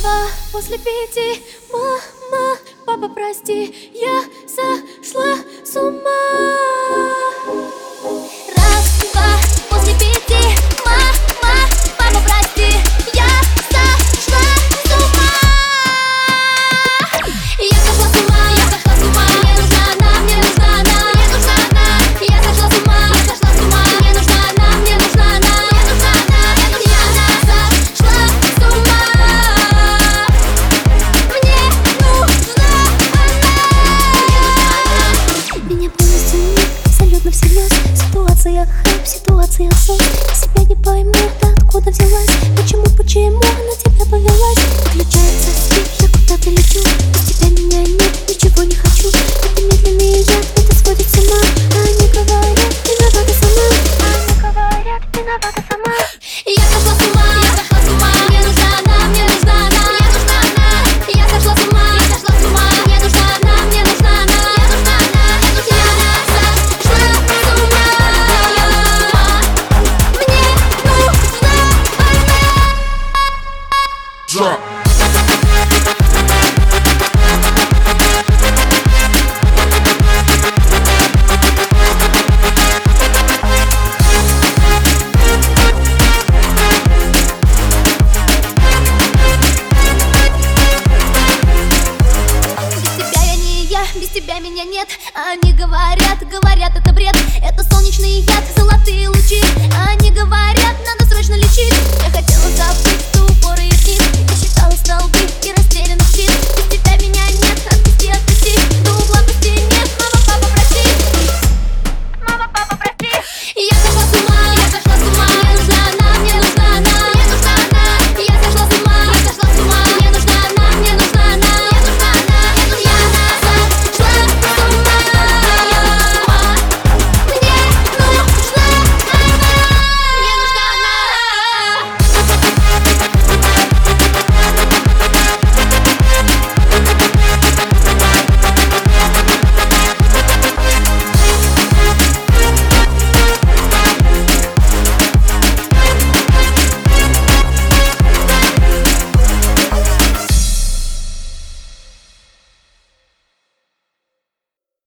два после пяти. Мама, папа, прости, я сошла ситуация, хайп, ситуация, сон. Себя не поймут, откуда взялась, почему, почему? drop. Без тебя меня нет, они говорят, говорят